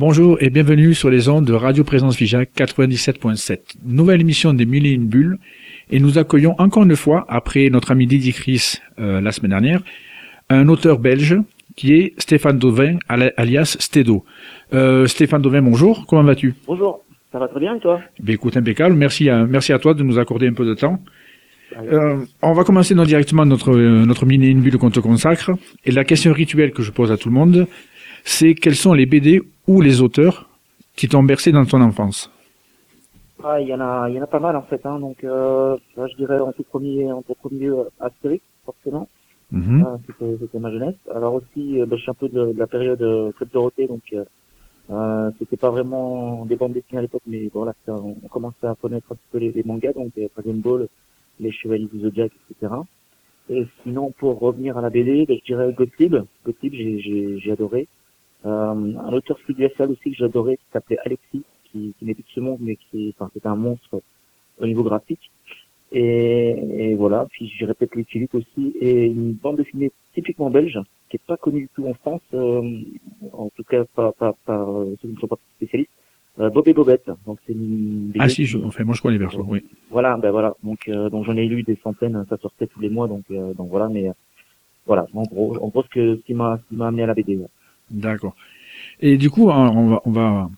Bonjour et bienvenue sur les ondes de Radio Présence Figeac 97.7. Nouvelle émission des Mille et une bulles. Et nous accueillons encore une fois, après notre ami Didier Chris euh, la semaine dernière, un auteur belge qui est Stéphane Dauvin, alias Stédo. Euh, Stéphane Dauvin, bonjour, comment vas-tu? Bonjour, ça va très bien et toi? Ben, Écoute, impeccable, merci à, merci à toi de nous accorder un peu de temps. Euh, on va commencer donc directement notre, notre mini une bulle qu'on te consacre. Et la question rituelle que je pose à tout le monde, c'est quels sont les BD ou les auteurs qui t'ont bercé dans ton enfance ah, il y en a, il y en a pas mal en fait. Hein. Donc, euh, je dirais en tout premier, en tout premier euh, Astérix, forcément. Mm c'était ma jeunesse. Alors aussi, euh, ben, je suis un peu de, la période Club Dorothée, donc euh, c'était pas vraiment des bandes dessinées à l'époque, mais voilà, on, on, commençait à connaître un petit peu les, mangas, donc Dragon Ball, les Chevaliers du Zodiac, etc. Et sinon, pour revenir à la BD, ben, je dirais Gottlieb. Gottlieb, j'ai adoré. Euh, un auteur sud-ouest aussi que j'adorais, qui s'appelait Alexis, qui, qui n'est plus de ce monde, mais qui, enfin, c'était un monstre au niveau graphique. Et, et voilà, puis je répète les Philippe aussi, et une bande dessinée typiquement belge, qui est pas connue du tout en France, euh, en tout cas par, par, par ceux qui ne sont pas spécialistes, euh, Bob et Bobette. Donc c'est une ah si, je, enfin moi je connais les versions, oui. Voilà, ben voilà, donc euh, donc j'en ai lu des centaines, ça sortait tous les mois, donc euh, donc voilà, mais voilà, en gros, en gros ce que ce qui m'a ce qui m'a amené à la BD. D'accord. Et du coup, on va, on va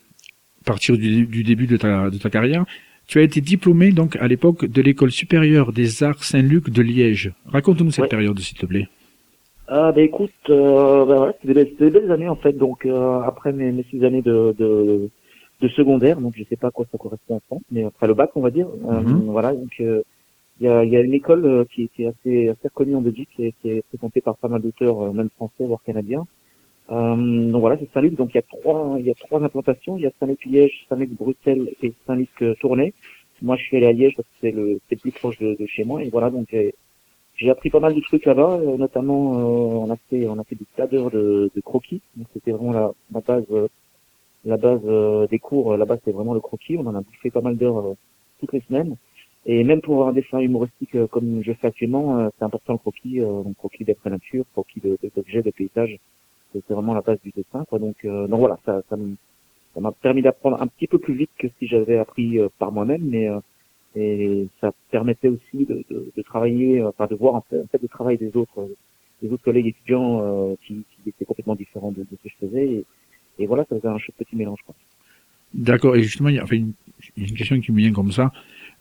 partir du, du début de ta, de ta carrière. Tu as été diplômé donc à l'époque de l'école supérieure des arts Saint-Luc de Liège. Raconte-nous cette période, s'il te plaît. Ah bah écoute, euh, bah ouais, c'était des, des, belles années en fait. Donc euh, après mes, mes, six années de, de, de, secondaire, donc je sais pas à quoi ça correspond en France, mais après le bac on va dire. Euh, mhm. voilà, donc euh, il y, a, y, a, une école euh, qui, qui, est assez, assez reconnue en Belgique, qui qui est fréquentée par pas mal d'auteurs, même français voire canadiens. Euh, donc voilà, c'est Saint-Luc. Donc il y a trois, il y a trois implantations. Il y a Saint-Luc Liège, Saint-Luc Bruxelles et Saint-Luc euh, Tournai. Moi, je suis allé à Liège parce que c'est le, c'est plus proche de, de, chez moi. Et voilà, donc j'ai appris pas mal de trucs là-bas. Euh, notamment, on a fait, on a fait des tas d'heures de, de, croquis. Donc c'était vraiment la, la base, la base des cours. Là-bas, c'était vraiment le croquis. On en a bouffé pas mal d'heures toutes les semaines. Et même pour un dessin humoristique comme je fais actuellement, c'est important le croquis, donc croquis d'être nature, croquis d'objets, de, de paysages c'est vraiment la base du dessin quoi. Donc euh, donc voilà ça ça m'a permis d'apprendre un petit peu plus vite que si j'avais appris euh, par moi-même mais euh, et ça permettait aussi de, de, de travailler enfin de voir en fait, en fait, le travail des autres des autres collègues étudiants qui, qui, étaient complètement différents de, de ce que je faisais. Et, et voilà ça faisait un petit mélange quoi. D'accord. Et justement il y a enfin, une, une question qui me vient comme ça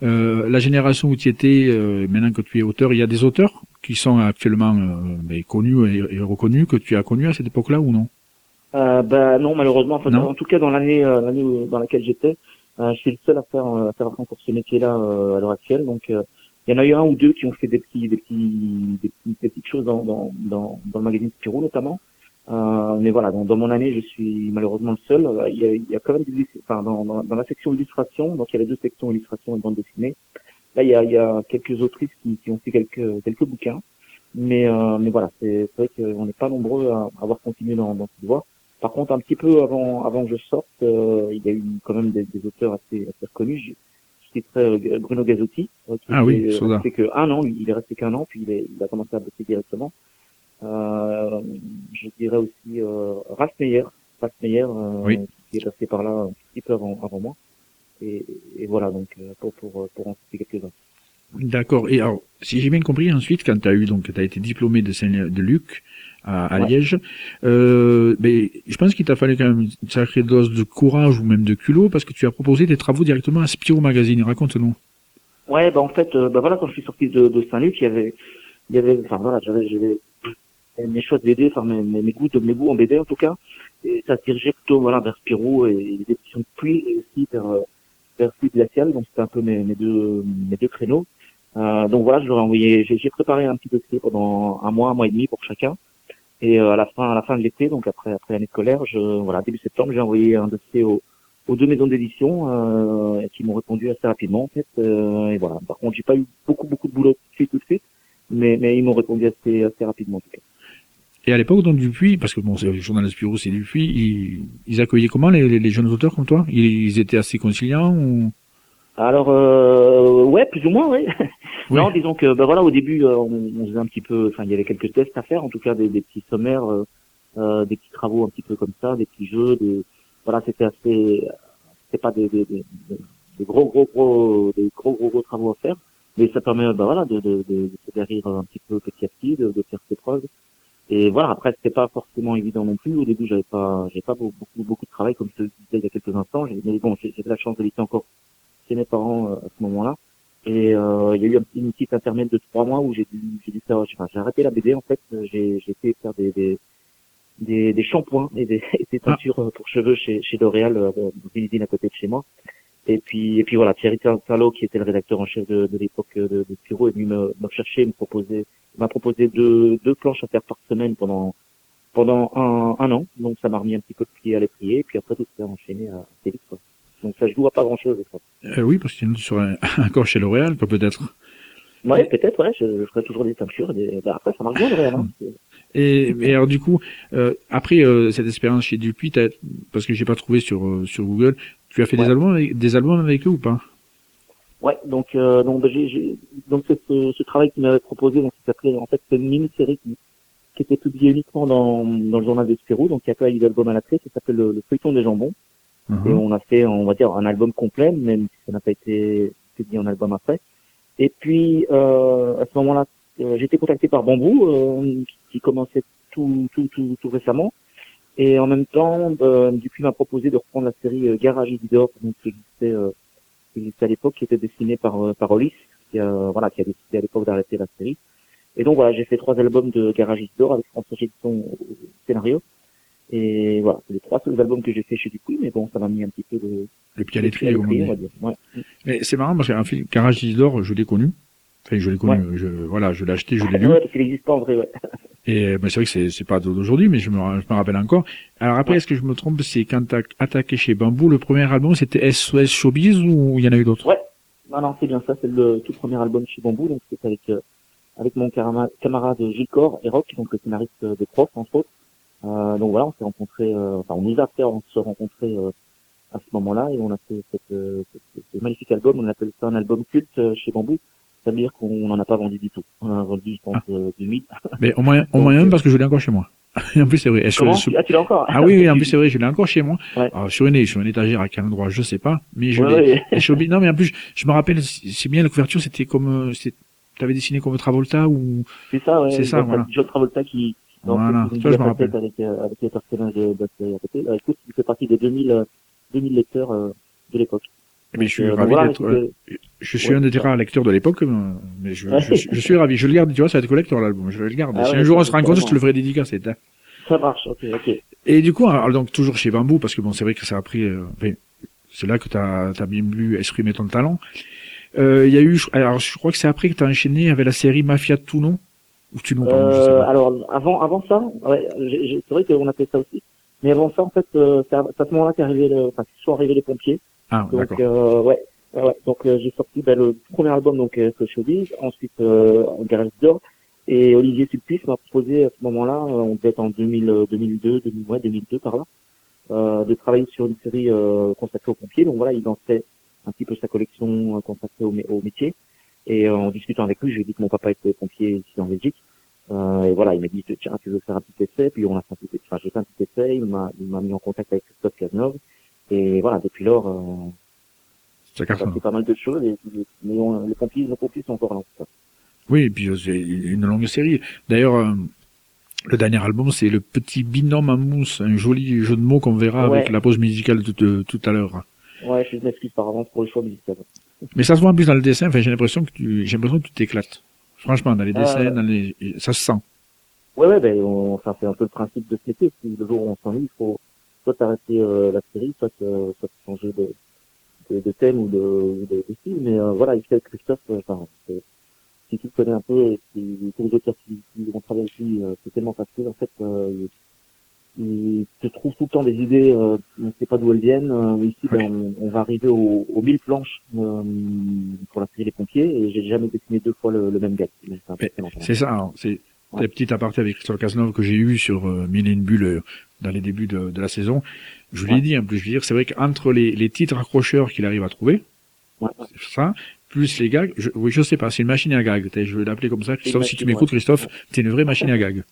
euh, la génération où tu étais, euh, maintenant que tu es auteur, il y a des auteurs qui sont actuellement euh, ben, connus et, reconnus que tu as connus à cette époque-là ou non? Euh, bah, non, malheureusement. En tout cas, dans l'année l'année dans laquelle j'étais, je suis le seul à faire à faire pour ce métier-là à l'heure actuelle. Donc, il y en a eu un ou deux qui ont fait des petits des petits des, petites choses dans dans dans, dans le magazine Spirou notamment. Euh, mais voilà, dans, dans, mon année, je suis malheureusement le seul. Euh, il y a, il y a quand même des, enfin, dans, dans, dans, la section illustration, donc il y a les deux sections illustration et bande dessinée. Là, il y a, il y a quelques autrices qui, qui, ont fait quelques quelques bouquins, mais euh, mais voilà, c'est vrai qu'on n'est pas nombreux à, avoir continué dans, dans cette voie. Par contre, un petit peu avant avant que je sorte, euh, il y a eu quand même des, des auteurs assez assez reconnus. Je, citerai Bruno Gazzotti, qui ah oui, resté que un an, il est resté qu'un an, puis il, est, il a commencé à bosser directement. Euh, je dirais aussi euh, Ralph Meyer, Ralph Meyer euh, qui est passé par là un petit peu avant, avant moi. Et, et voilà, donc euh, pour, pour, pour en citer quelques-uns. D'accord. Et alors, si j'ai bien compris, ensuite, quand tu as eu donc, tu as été diplômé de Saint de Luc à, à Liège, euh, ben, je pense qu'il t'a fallu quand même une sacrée dose de courage ou même de culot parce que tu as proposé des travaux directement à Spiro Magazine. Raconte-nous. Ouais, bah en fait, bah voilà, quand je suis sorti de, de Saint-Luc, il y avait, il y avait, enfin voilà, j'avais, j'avais mes choix de BD, enfin mes, mes, goûts, mes goûts en BD en tout cas, et ça se dirigeait plutôt voilà vers Spirou et les éditions de pluie et aussi vers euh, vers Pluie glaciale, donc c'était un peu mes, mes deux mes deux créneaux. Euh, donc voilà, je leur ai envoyé, j'ai préparé un petit dossier pendant un mois, un mois et demi pour chacun. Et euh, à la fin, à la fin de l'été, donc après après l'année scolaire, je voilà début septembre, j'ai envoyé un dossier aux, aux deux maisons d'édition euh, qui m'ont répondu assez rapidement en fait. Euh, et voilà. Par contre, j'ai pas eu beaucoup beaucoup de boulot tout de suite tout de suite, mais mais ils m'ont répondu assez assez rapidement en tout cas. Et à l'époque, donc Dupuis, parce que bon, c'est le journaliste bureau, c'est Dupuis, ils, ils, accueillaient comment les, les, jeunes auteurs comme toi? Ils, étaient assez conciliants ou? Alors, euh, ouais, plus ou moins, ouais. Non, disons que, bah voilà, au début, euh, on, on, faisait un petit peu, enfin, il y avait quelques tests à faire, en tout cas des, des petits sommaires, euh, euh, des petits travaux un petit peu comme ça, des petits jeux, des, voilà, c'était assez, c'était pas des, des, des, des, gros, gros, gros, des gros, gros, gros travaux à faire, mais ça permet, bah voilà, de, de, de, de se guérir un petit peu petit à petit, de, de faire ses preuves. Et voilà, après, c'était pas forcément évident non plus. Au début, j'avais pas, j'avais pas beaucoup, beaucoup de travail, comme je te disais il y a quelques instants. Mais bon, j'ai la chance d'habiter encore chez mes parents euh, à ce moment-là. Et euh, il y a eu un petit, une petite intermède de trois mois où j'ai dû, j'ai dû faire, enfin, j'ai arrêté la BD en fait. J'ai, j'ai été faire des, des, des, des shampoings et des, des teintures ah. pour cheveux chez, chez L'Oréal, euh, une usine à côté de chez moi. Et puis, et puis voilà, Thierry Tarlo, qui était le rédacteur en chef de, de l'époque de, de Spiro, est venu me, me chercher, me proposer, m'a proposé deux, deux planches à faire par semaine pendant pendant un, un an. Donc ça m'a remis un petit peu de pied à l'étrier, et puis après tout s'est enchaîné à Félix. Donc ça je joue à pas grand chose. Euh, oui, parce qu'il est sur un, encore chez L'Oréal, peut-être. Ouais, peut-être, ouais, je, je, ferai toujours des teintures. Des... Bah, après, ça marche bien, L'Oréal. Hein. Et, et, alors du coup, euh, après euh, cette expérience chez Dupuis, parce que j'ai pas trouvé sur euh, sur Google, tu as fait des albums avec, des albums avec eux ou pas? Ouais, donc euh, donc bah, j'ai donc ce, ce travail qu'il m'avait proposé, donc s'appelait en fait une mini-série qui, qui était publiée uniquement dans dans le journal de Spirou, donc il y a pas eu d'album à la clé, ça s'appelle le, le, feuilleton des jambons. Uh-huh. Et on a fait, on va dire, un album complet, même si ça n'a pas été publié en album après. Et puis euh, à ce moment-là, euh, j'ai été contacté par Bambou, euh, qui commençait tout, tout, tout, tout récemment. Et en même temps, euh, Dupuis m'a proposé de reprendre la série euh, Garage Isidore, donc, qui existait, euh, qui existait à l'époque, qui était dessinée par, euh, par Olis, qui a, voilà, qui a décidé à l'époque d'arrêter la série. Et donc voilà, j'ai fait trois albums de Garage Isidore avec François Gilson au scénario. Et voilà, c'est les trois seuls albums que j'ai fait chez Dupuis, mais bon, ça m'a mis un petit peu de... Le pied à l'étrier, on va dire. Ouais. Mais c'est marrant parce qu'un film Garage Isidore, je l'ai connu. Enfin, je l'ai connu, ouais. je, voilà, je l'ai acheté, je l'ai lu. Ouais, parce qu'il n'existe pas en vrai, ouais. Et ben, c'est vrai que c'est, c'est pas d'aujourd'hui, mais je me, je me rappelle encore. Alors après, ouais. est-ce que je me trompe, c'est quand t'as attaqué chez Bambou, le premier album, c'était SOS Showbiz ou il y en a eu d'autres? Ouais, non, non, c'est bien ça, c'est le tout premier album chez Bambou, donc c'était avec, euh, avec mon camarade Gilles Cor et Rock, donc le scénariste des profs, entre autres. Euh, donc voilà, on s'est rencontrés, euh, enfin, on nous a fait se rencontrer euh, à ce moment-là et on a fait cette, euh, cette, ce magnifique album, on appelle ça un album culte chez Bambou ça veut dire qu'on n'en a pas vendu du tout. On en a vendu, je pense, ah. euh, 2000. Mais au moins, au moins même parce que je l'ai encore chez moi. en plus, c'est vrai. Comment que, ah, tu l'as encore Ah oui, oui, en plus, c'est vrai, je l'ai encore chez moi. Ouais. Alors, sur une, sur une étagère à quel endroit, je sais pas. Mais je ouais, l'ai. Ouais. Non, mais en plus, je me rappelle, c'est bien la couverture, c'était comme, tu avais dessiné comme Travolta ou. C'est ça, ouais. C'est ça, voilà. John Travolta qui, donc, voilà, ça, je me rappelle. Avec, euh, avec les personnages de, de, écoute, il fait partie des 2000, 2000 lecteurs euh, de l'époque. Mais je suis euh, ravi voilà, d'être. Euh, je suis ouais, un des rares lecteurs de l'époque, mais je, je, je, suis ravi. Je le garde, tu vois, ça va être collector l'album. Je vais le garder. Ah si ouais, un jour on se rencontre, je te le ferai dédicacer. Ça marche, ok, ok. Et du coup, alors, donc toujours chez Bambou, parce que bon, c'est vrai que ça a pris. Euh, c'est là que tu as, bien voulu exprimer ton talent. Il euh, y a eu, alors je crois que c'est après que tu as enchaîné avec la série Mafia de Tounon. Ou tu nous euh, Alors avant, avant ça, ouais, c'est vrai qu'on a fait ça aussi. Mais avant ça, en fait, euh, c'est à, à ce moment-là qu'arrivaient, enfin, sont arrivés les pompiers. Ah, donc euh, ouais, ouais, donc euh, j'ai sorti ben, le premier album donc euh, Showbiz, ensuite euh, Garage d'or et Olivier Sulpice m'a proposé à ce moment-là, euh, on devait être en 2000, 2002, 2000, ouais, 2002 par là, euh, de travailler sur une série euh, consacrée aux pompiers. Donc voilà, il lançait un petit peu sa collection euh, consacrée au, au métier. Et euh, en discutant avec lui, j'ai dit que mon papa était pompier ici en Belgique. Euh, et voilà, il m'a dit tiens, tu veux faire un petit essai? Puis on a fait un petit, enfin j'ai fait un petit essai. Il m'a, il m'a mis en contact avec Christophe Cazeneuve. Et voilà, depuis lors, euh, ça fait pas mal de choses, et, mais on, les pompiers, nos pompiers sont encore là. Oui, et puis euh, c'est une longue série. D'ailleurs, euh, le dernier album, c'est le petit binôme à mousse, un joli jeu de mots qu'on verra ouais. avec la pause musicale de, de, tout à l'heure. Ouais, je m'excuse par avance pour le choix musical. Mais ça se voit en plus dans le dessin. Enfin, j'ai l'impression que tu, j'ai l'impression que tu t'éclates. Franchement, dans les dessins, euh... dans les, ça se sent. Ouais, ouais, ben, on, ça fait un peu le principe de ce métier. Si le jour où on s'ennuie, il faut, soit arrêter euh, la série, soit, euh, soit changer de, de, de, thème ou de, de, de style. Mais euh, voilà, il fait Christophe, euh, enfin, si tu le connais un peu, et si tous les auteurs qui, qui ont travaillé ici, euh, c'est tellement facile. En fait, euh, il, te trouve tout le temps des idées, euh, on ne sait pas d'où elles viennent. Euh, ici, ben, on, on, va arriver aux, aux 1000 planches euh, pour la série Les Pompiers, et j'ai jamais dessiné deux fois le, le même gars. C'est ça, c'est ouais. la petite aparté avec Christophe Cazeneuve que j'ai eu sur euh, Mille et une bulles dans les débuts de, de la saison. Je vous l'ai dit, en plus, je veux dire, c'est vrai qu'entre les, les titres accrocheurs qu'il arrive à trouver, ouais. ça, plus les gags, je, oui, je sais pas, c'est une machine à gags. Je vais l'appeler comme ça. Christophe, si tu m'écoutes, Christophe, c'est une vraie machine à gags.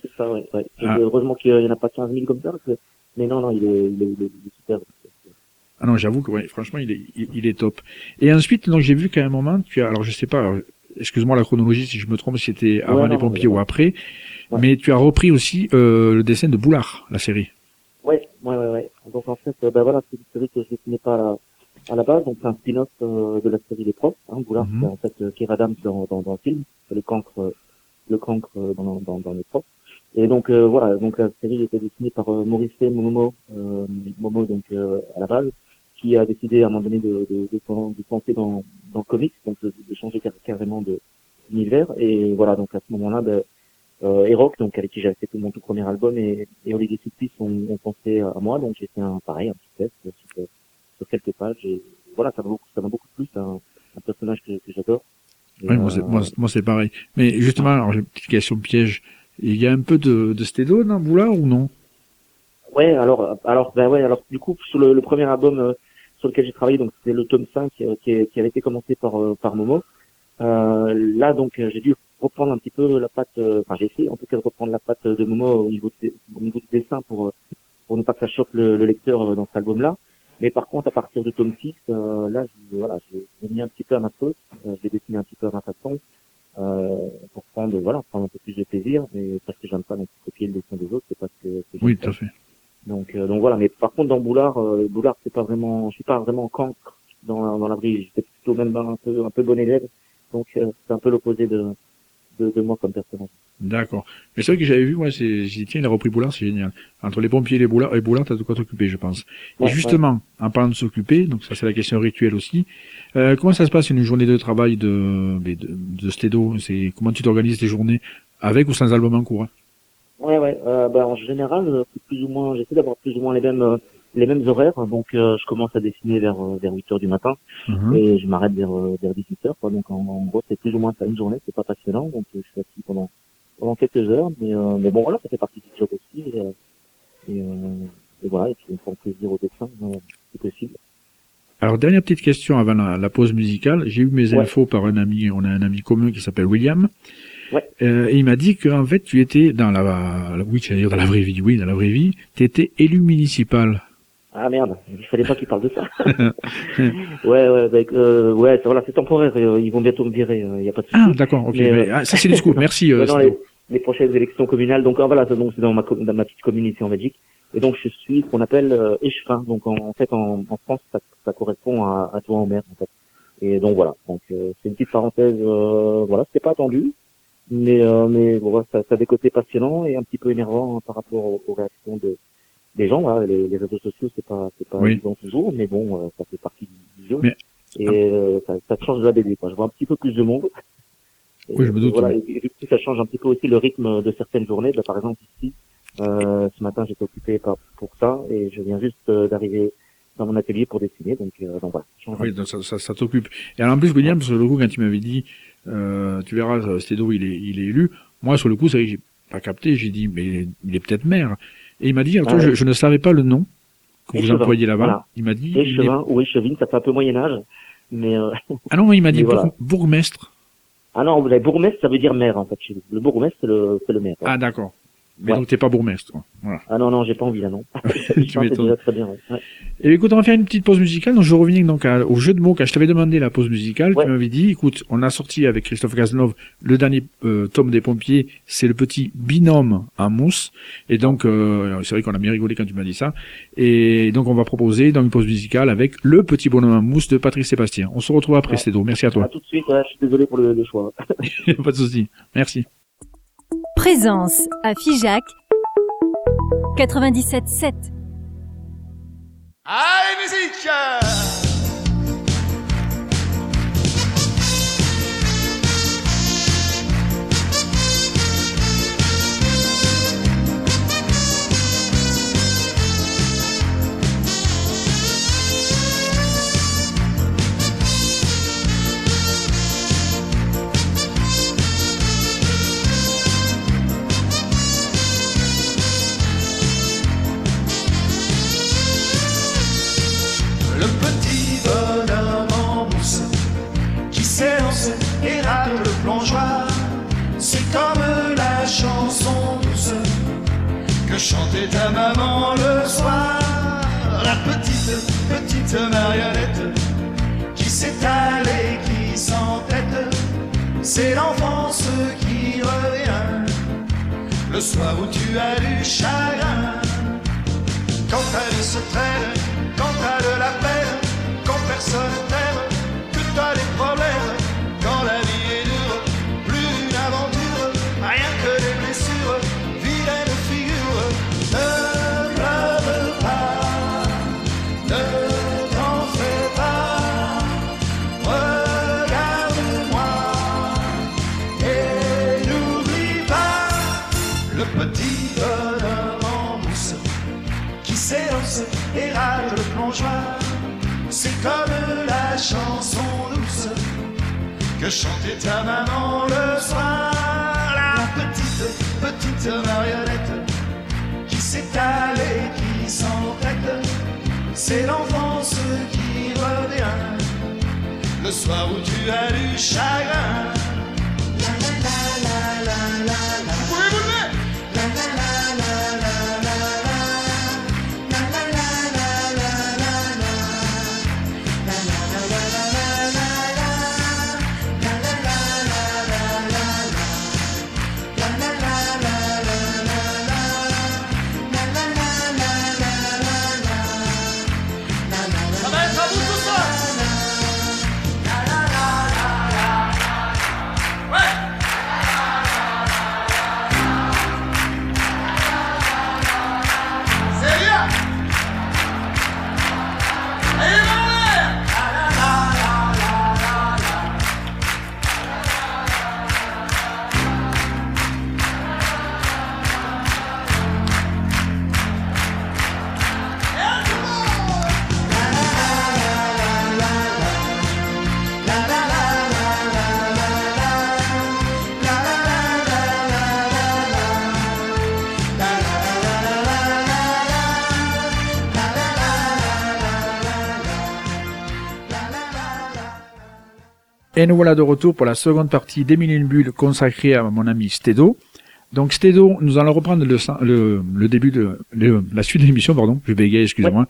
C'est ça, ouais. ouais. Ah. Heureusement qu'il n'y en a pas 15 000 comme ça, parce que... mais non, non, il est, il est, il est Ah non, j'avoue que ouais, franchement, il est, il, est top. Et ensuite, donc j'ai vu qu'à un moment, tu as, alors je sais pas, excuse-moi la chronologie si je me trompe, si c'était avant les pompiers ou après, mais tu as repris aussi euh, le dessin de Boulard, la série. Ouais, ouais, ouais, ouais. Donc en fait, euh, ben voilà, c'est une série que je dessinais pas à la, à la base, donc c'est un spin-off euh, de la série des profs. Hein, Boulard, mhm. c'est en fait euh, Keir Adams dans, dans, dans le film, le cancre, le cancre dans, dans, dans les profs. Et donc voilà, donc la série était dessinée par Maurice Momo, Momo donc à la base, qui a décidé à un moment donné de, de, de, de penser dans, dans le comics, donc de, de changer carrément de d'univers. Et voilà, donc à ce moment-là, ben, euh, Eroc, donc avec qui j'avais fait tout mon tout premier album, et, et Olivier Soupis ont, ont pensé à moi, donc j'ai fait un pareil, un petit test sur, sur quelques pages, et voilà, ça m'a beaucoup, ça m'a beaucoup plu, c'est un, un, personnage que, que j'adore. Oui, moi, euh, moi, c'est pareil. Mais justement, alors j'ai une petite question piège. Il y a un peu de, de stédo dans Boulard ou non? Ouais, alors, alors, ben ouais, alors du coup, sur le, le premier album euh, sur lequel j'ai travaillé, donc c'était le tome 5 euh, qui, qui, avait été commencé par, par Momo. là, donc, j'ai dû reprendre un petit peu la patte, euh, enfin j'ai essayé en tout cas de reprendre la patte de Momo au niveau, au niveau du dessin pour, pour ne pas que ça choque le, lecteur euh, dans cet album-là. Mais par contre, à partir de tome 6, euh, là, je, voilà, j'ai mis un petit peu à ma sauce, euh, j'ai dessiné un petit peu à ma façon, euh, pour prendre, voilà, prendre un peu plus de plaisir, mais parce que j'aime pas non plus copier le dessin des autres, c'est parce que, oui, tout à fait. Donc, donc voilà, mais par contre dans Boulard, Boulard c'est pas vraiment, je suis pas vraiment cancre dans, dans la brise, j'étais plutôt même un peu, un peu bon élève, donc c'est un peu l'opposé de, de, de moi comme personnage. D'accord. Mais c'est vrai que j'avais vu, moi, c'est, j'ai dit, tiens, il a repris Boulard, c'est génial. Entre les pompiers et les Boulard, et Boulard, t'as de quoi t'occuper, je pense. et justement, en parlant de s'occuper, donc ça, c'est la question rituelle aussi, euh, comment ça se passe une journée de travail de, de, de Stédo? C'est, comment tu t'organises tes journées avec ou sans album en cours? Hein? Ouais, ouais, euh, bah, en général, euh, plus ou moins, j'essaie d'avoir plus ou moins les mêmes, euh, les mêmes horaires. Donc, euh, je commence à dessiner vers euh, vers 8 heures du matin mhm. et je m'arrête vers euh, vers 18 heures. Quoi. Donc, en, gros, c'est plus ou moins ça une journée. C'est pas passionnant. Donc, je suis assis pendant pendant quelques heures. Mais mais bon, voilà, ça fait partie du job aussi. Et, et, et voilà. Et puis, on prend plaisir au dessin, c'est possible. Alors dernière petite question avant la, pause musicale. J'ai eu mes infos par un ami. On a un ami commun qui s'appelle William. Ouais. Euh, et il m'a dit qu'en fait tu étais dans la, oui, dire dans la vraie vie, oui, dans la vraie vie, tu étais élu municipal. Ah merde, il fallait pas qu'il parle de ça. ouais, ouais, bah, euh, ouais, voilà, c'est temporaire. Euh, ils vont bientôt me virer. Il euh, y a pas de souci. Ah d'accord, ok. Mais, ah, ça c'est les scoops. Merci. dans les, les, prochaines élections communales. Donc ah, voilà, donc c'est dans ma dans ma petite commune ici en Belgique. Et donc je suis ce qu'on appelle euh, échevin. Donc en, fait en, en France ça, ça, correspond à, à toi en mer en fait. Et donc voilà. Donc euh, c'est une petite parenthèse. voilà, c'était pas attendu, mais mais bon, ça, ça a des côtés passionnants et un petit peu énervant hein, par rapport aux, aux réactions de des gens. Hein, les, les, réseaux sociaux, c'est pas, c'est pas oui. évident toujours, mais bon, euh, ça fait partie du jeu. Mais... Et euh, ça, ça, change la BD. Quoi. Je vois un petit peu plus de monde. Et, oui, je me doute. Voilà, et, et, ça change un petit peu aussi le rythme de certaines journées. Bah, par exemple, ici, euh, ce matin, j'étais occupé par, pour ça et je viens juste euh, d'arriver dans mon atelier pour dessiner. Donc, euh, donc voilà. Oui, donc ça, ça, ça t'occupe. Et alors, en plus, William, sur le coup, quand tu m'avais dit, euh, tu verras, Stédo, il est, il est élu. Moi, sur le coup, que j'ai pas capté. J'ai dit, mais il est peut-être maire. Et il m'a dit, ah je, je, ne savais pas le nom que vous employez là-bas. Il m'a dit. Échevin ou échevine, ça fait un peu Moyen Âge, mais. Euh... Ah non, il m'a dit voilà. bourgmestre. Ah non, bourgmestre, ça veut dire maire en fait. Le bourgmestre, c'est le, le maire. Ah d'accord. Mais ouais. donc t'es pas bourgmestre. Voilà. Ah non non, j'ai pas envie là non. tu m'étonnes. Très bien. Ouais. Et écoute, on va faire une petite pause musicale. Donc je reviens donc à, au jeu de mots quand je t'avais demandé la pause musicale. Ouais. Tu m'avais dit, écoute, on a sorti avec Christophe Cazeneuve le dernier euh, tome des pompiers. C'est le petit binôme à mousse. Et donc euh, c'est vrai qu'on a bien rigolé quand tu m'as dit ça. Et donc on va proposer dans une pause musicale avec le petit bonhomme à mousse de Patrice Sébastien. On se retrouve après, ouais. Merci à toi. À tout de suite. je suis désolé pour le, le choix. pas de souci. Merci. Présence à Figeac 97.7. Allez, musique chanter ta maman le soir. La petite, petite marionnette qui s'étale et qui s'entête. C'est l'enfance qui revient le soir où tu as du chagrin. Quand vie se traîne, quand de la peine, quand personne t'aime, que t'as des problèmes, la chanson douce que chantait ta maman le soir. La petite, petite marionnette qui s'étale et qui s'entête. C'est l'enfance qui revient le soir où tu as du chagrin. La la la la la la Et nous voilà de retour pour la seconde partie d'Emile une bulle consacrée à mon ami Stedo. Donc Stedo, nous allons reprendre le, le, le début de le- la suite de l'émission, pardon, je bégaye, excusez-moi.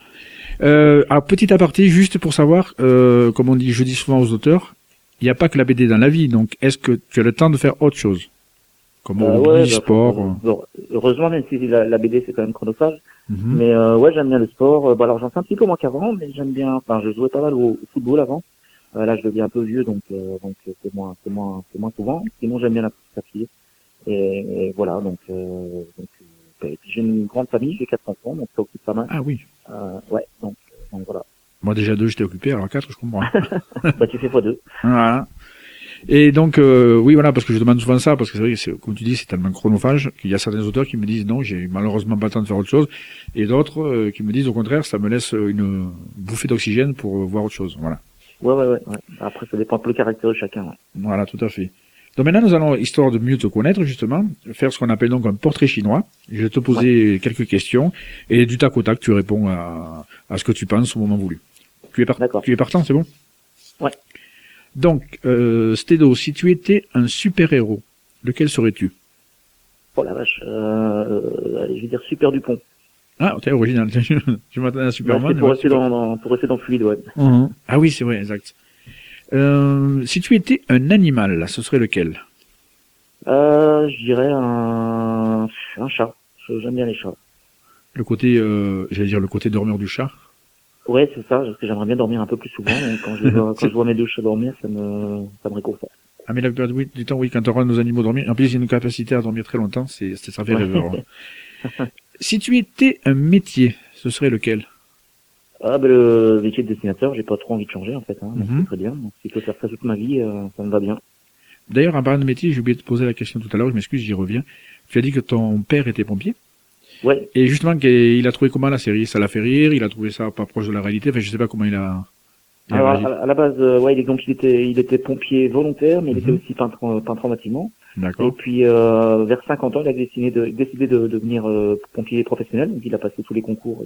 Euh, alors petit aparté, juste pour savoir, euh, comme on dit, je dis souvent aux auteurs, il n'y a pas que la BD dans la vie, donc est-ce que tu as le temps de faire autre chose? Comme Euh, ouais, bah, sport bon, bon, heureusement, même si la, la BD c'est quand même chronophage, euh, mhm. mais euh, ouais, j'aime bien le sport. Euh, bon, alors j'en fais un petit peu moins qu'avant, mais j'aime bien. Enfin, je jouais pas mal au, au football avant. Euh, là, je deviens un peu vieux, donc euh, donc euh, c'est moins c'est moins c'est moins souvent. Sinon, j'aime bien la petite papier. Et, et voilà, donc euh, donc et puis j'ai une grande famille, j'ai quatre enfants, donc ça occupe pas mal. Ah oui. Euh, ouais, donc donc voilà. Moi déjà deux, j'étais occupé, alors quatre, je comprends. bah tu fais fois deux. Voilà. Et donc, euh, oui, voilà, parce que je demande souvent ça, parce que c'est vrai que, c'est- comme tu dis, c'est tellement chronophage qu'il y a certains auteurs qui me disent non, j'ai malheureusement pas le temps de faire autre chose, et d'autres euh, qui me disent au contraire, ça me laisse une bouffée d'oxygène pour euh, voir autre chose. Voilà. Ouais, ouais, ouais. ouais. Après, ça dépend un peu le caractère de chacun. Ouais. Voilà, tout à fait. Donc maintenant, nous allons, histoire de mieux te connaître, justement, faire ce qu'on appelle donc un portrait chinois. Je vais te poser quelques questions, et du tac au tac, tu réponds à, à ce que tu penses au moment voulu. Tu es, par- tu es partant, c'est bon? Ouais. Donc, euh, Stédo, si tu étais un super-héros, lequel serais-tu? Oh la vache. Euh, euh, je vais dire Super Dupont. Ah, t'es original. je m'attendais à Ouais, Superman. c'est pour, rester ouais, dans, dans- pour rester dans le fluide, ouais. Mhm. Ah oui, c'est vrai, exact. Euh, si tu étais un animal, ce serait lequel? Euh, je dirais un, un chat. J'aime bien les chats. Le côté, euh, j'allais dire le côté dormeur du chat? Ouais, c'est ça, parce que j'aimerais bien dormir un peu plus souvent. quand je, vois, quand je vois mes deux chats dormir, ça me, ça me réconforte. Ah mais la plupart du du temps, oui, quand on rend nos animaux dormir, en plus il y a une capacité à dormir très longtemps, c'est, ça fait Ouais. rêveur. hein. si tu étais un métier, ce serait lequel? Ah, ben le métier de dessinateur, j'ai pas trop envie de changer, en fait. Hein, donc Mhm. c'est très bien. Donc, si je peux faire ça toute ma vie, euh, ça me va bien. D'ailleurs, en parlant de métier, j'ai oublié de te poser la question tout à l'heure, je m'excuse, j'y reviens. Tu as dit que ton père était pompier, Ouais, et justement, qu'il a trouvé comment la série? Ça l'a fait rire, il a trouvé ça pas proche de la réalité, enfin je sais pas comment il a... il Alors, à, la base, euh, ouais, il donc il était, il était pompier volontaire, mais il était Mhm. aussi peintre, en- peintre en bâtiment. Et puis, euh, vers 50 ans, il a décidé de, décidé de devenir euh, pompier professionnel. Donc, il a passé tous les concours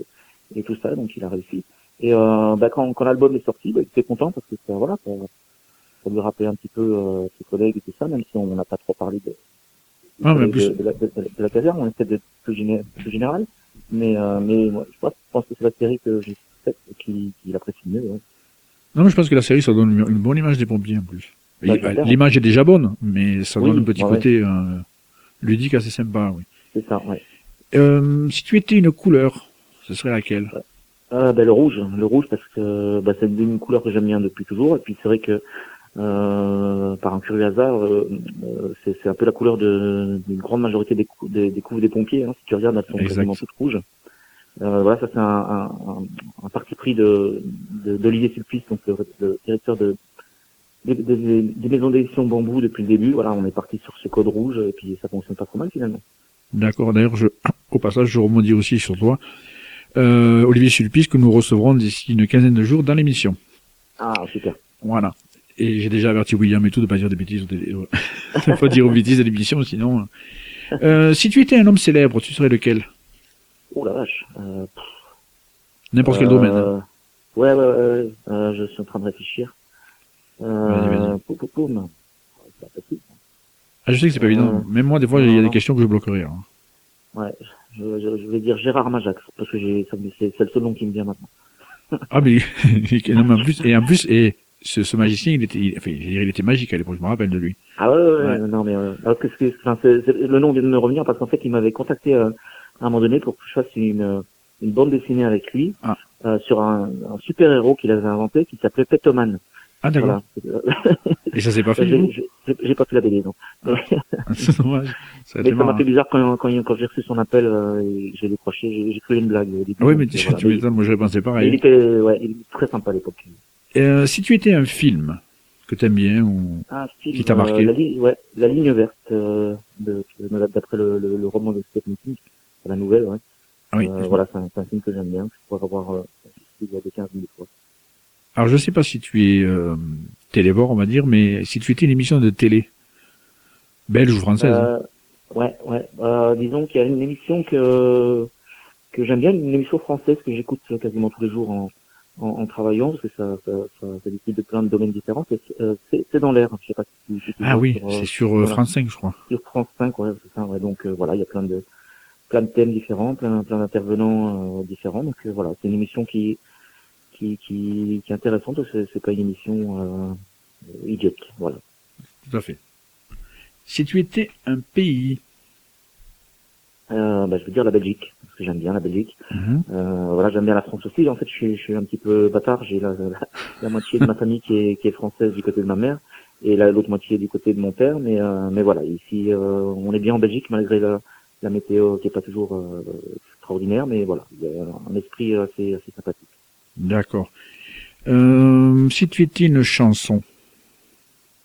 et, et tout ça, donc il a réussi. Et euh, bah, quand, quand l'album est sorti, bah, il était content parce que ça, voilà, ça, ça lui rappelait un petit peu euh, ses collègues et tout ça, même si on n'a pas trop parlé de, Ah, de, plus- de la, de, la caserne, on essaie d'être plus, géné- plus général. Mais, euh, mais moi, je pense, je pense que c'est la série que j'ai fait, qui, qui l'apprécient mieux. Ouais. Non, mais je pense que la série, ça donne une bonne image des pompiers en plus. Bah, j'espère. L'image est déjà bonne, mais ça Oui, donne un petit ouais, côté euh, ludique assez sympa. Oui. C'est ça, ouais. Euh, si tu étais une couleur, ce serait laquelle? Euh, ben, le rouge, le rouge parce que bah, c'est une couleur que j'aime bien depuis toujours. Et puis c'est vrai que euh, par un curieux hasard, euh, euh, c'est un peu la couleur de- d'une grande majorité des, cou- des, des couves des pompiers. Hein. Si tu regardes, elles sont quasiment toutes rouges. Euh, voilà, ça c'est un, un, un, parti pris de de- d'Olivier Sulpice, donc le, le directeur de des, des- des maisons d'édition bambou depuis le début. Voilà, on est parti sur ce code rouge et puis ça fonctionne pas trop mal finalement. D'accord. D'ailleurs, je, au passage, je rebondis aussi sur toi. Euh, Olivier Sulpice, que nous recevrons d'ici une quinzaine de jours dans l'émission. Ah super. Voilà. Et j'ai déjà averti William et tout de pas dire des bêtises, de pas dire aux bêtises à l'émission, sinon. Euh, si tu étais un homme célèbre, tu serais lequel? Oh la vache. Euh, N'importe quel Euh, domaine. hein. Ouais, ouais, ouais, ouais. Euh, je suis en train de réfléchir. Euh, Vas-y, vas-y. poum, poum, poum. C'est pas facile. Ah, je sais que c'est pas évident. euh, Même moi, des fois, il y a des questions que je bloquerai. hein. Ouais, je, je, je vais dire Gérard Majax, parce que j'ai, ça me- c'est, c'est le seul nom qui me vient maintenant. Ah, mais, non, mais en plus, et en plus, et ce, ce magicien, il était, il, enfin, je veux dire, il était magique à l'époque, je me rappelle de lui. Ah ouais, ouais, ouais, Ouais. non mais, euh, alors que c'est, enfin, c'est- c'est- le nom vient de me revenir parce qu'en fait, il m'avait contacté euh, à un moment donné pour que je fasse une, euh, une bande dessinée avec lui Ah. euh, sur un, un super héros qu'il avait inventé qui s'appelait Petoman. Ah, d'accord. Voilà. Et ça s'est pas fait, J'ai, pas fait la non. C'est dommage. Ça Mais ça m'a fait bizarre quand, quand, quand j'ai reçu son appel, euh, j'ai décroché, j'ai, cru une blague début. Ah oui, mais tu, voilà. tu m'étonnes, moi j'aurais pensé il pareil. était, ouais, il était très sympa à l'époque. Euh, si tu étais un film que t'aimes bien, ou... Film, Qui t'a marqué euh, la, ligne, ouais, la ligne verte, euh, d'après le, le, le roman de Stephen King, la nouvelle, ouais. Ah oui. Euh, voilà, c'est un, film que j'aime bien, que je pourrais revoir euh, il y a des 15 000 fois. Alors je sais pas si tu es euh, télévore, on va dire, mais si tu étais une émission de télé, belge ou française, hein. Euh, ouais, ouais. Euh, disons qu'il y a une émission que que j'aime bien, une émission française que j'écoute quasiment tous les jours en, en, en travaillant, parce que ça, ça, ça, ça discute de plein de domaines différents. C'est, euh, dans l'air. Je sais pas si ah oui, euh, c'est sur euh. France 5, je crois. sur France 5, ouais, c'est ça. Ouais. Donc euh, voilà, il y a plein de plein de thèmes différents, plein plein d'intervenants euh, différents. Donc euh, voilà, c'est une émission qui qui qui, qui est intéressante. C'est, c'est pas une émission euh, idiotique. Voilà. Tout à fait. Si tu étais un pays, Euh, bah, je veux dire la Belgique, parce que j'aime bien la Belgique. Mhm. Euh, voilà, j'aime bien la France aussi. En fait, je suis, je suis un petit peu bâtard. J'ai la, la, la moitié de ma famille qui est, qui est française du côté de ma mère et la- l'autre moitié du côté de mon père. Mais, euh, mais voilà, ici, euh, on est bien en Belgique malgré la, la météo qui est pas toujours euh, extraordinaire. Mais voilà, il y a un esprit assez, assez sympathique. D'accord. Euh, si tu étais une chanson,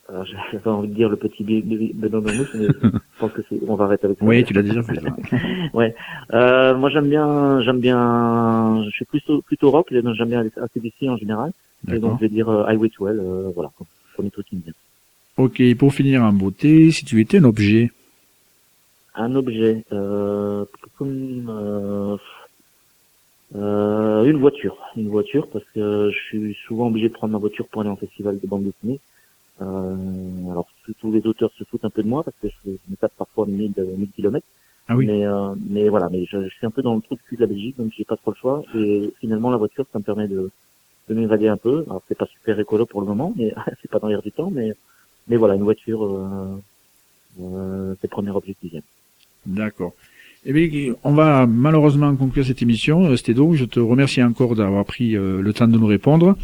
Alors, j'avais envie de dire le petit Benoît Bermouche, mais je pense que c'est, on va arrêter avec ça. oui, tu l'as déjà fait. ça. Euh, moi, j'aime bien, j'aime bien, je suis plutôt, plutôt rock. J'aime bien ACDC en général. Et donc, je vais dire euh, I Wait Well, euh, voilà, premier truc qui me vient. Ok, pour finir en beauté, si tu étais un objet, Un objet, euh, comme, euh, euh, une voiture, une voiture, parce que je suis souvent obligé de prendre ma voiture pour aller en festival de bande dessinée. Euh, alors, tous les auteurs se foutent un peu de moi, parce que je, je me tape parfois 1000, 1000 kilomètres. Ah oui. Mais, euh, mais voilà, mais je, je suis un peu dans le trou de cul de la Belgique, donc j'ai pas trop le choix. Et finalement, la voiture, ça me permet de, de m'évader un peu. Alors, c'est pas super écolo pour le moment, mais c'est pas dans l'air du temps, mais, mais voilà, une voiture, euh, euh, c'est le premier vient. D'accord. Eh bien, on va malheureusement conclure cette émission. Stédo, je te remercie encore d'avoir pris euh, le temps de nous répondre.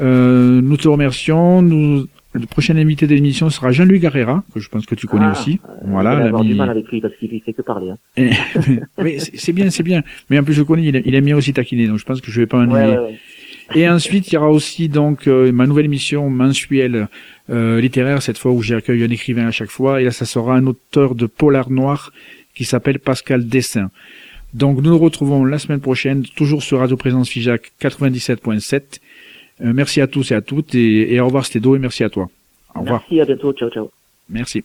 Euh, nous te remercions. Nous, le prochain invité de l'émission sera Jean-Louis Garrera, que je pense que tu connais Ah, aussi. Euh, voilà, vais avoir du mal avec lui parce qu'il fait que parler. Hein. Mais c'est bien, c'est bien. Mais en plus, je connais, il aime, il bien aussi taquiner, donc je pense que je vais pas Ouais, ennuyer. ouais, ouais. Et ensuite, il y aura aussi donc euh, ma nouvelle émission mensuelle euh, littéraire, cette fois où j'accueille un écrivain à chaque fois. Et là, ça sera un auteur de polar noir qui s'appelle Pascal Dessin. Donc, nous nous retrouvons la semaine prochaine, toujours sur Radio Présence Figeac 97.7. Euh, merci à tous et à toutes, et, et au revoir Stédo, et merci à toi. Au revoir. Merci, à bientôt, ciao, ciao. Merci.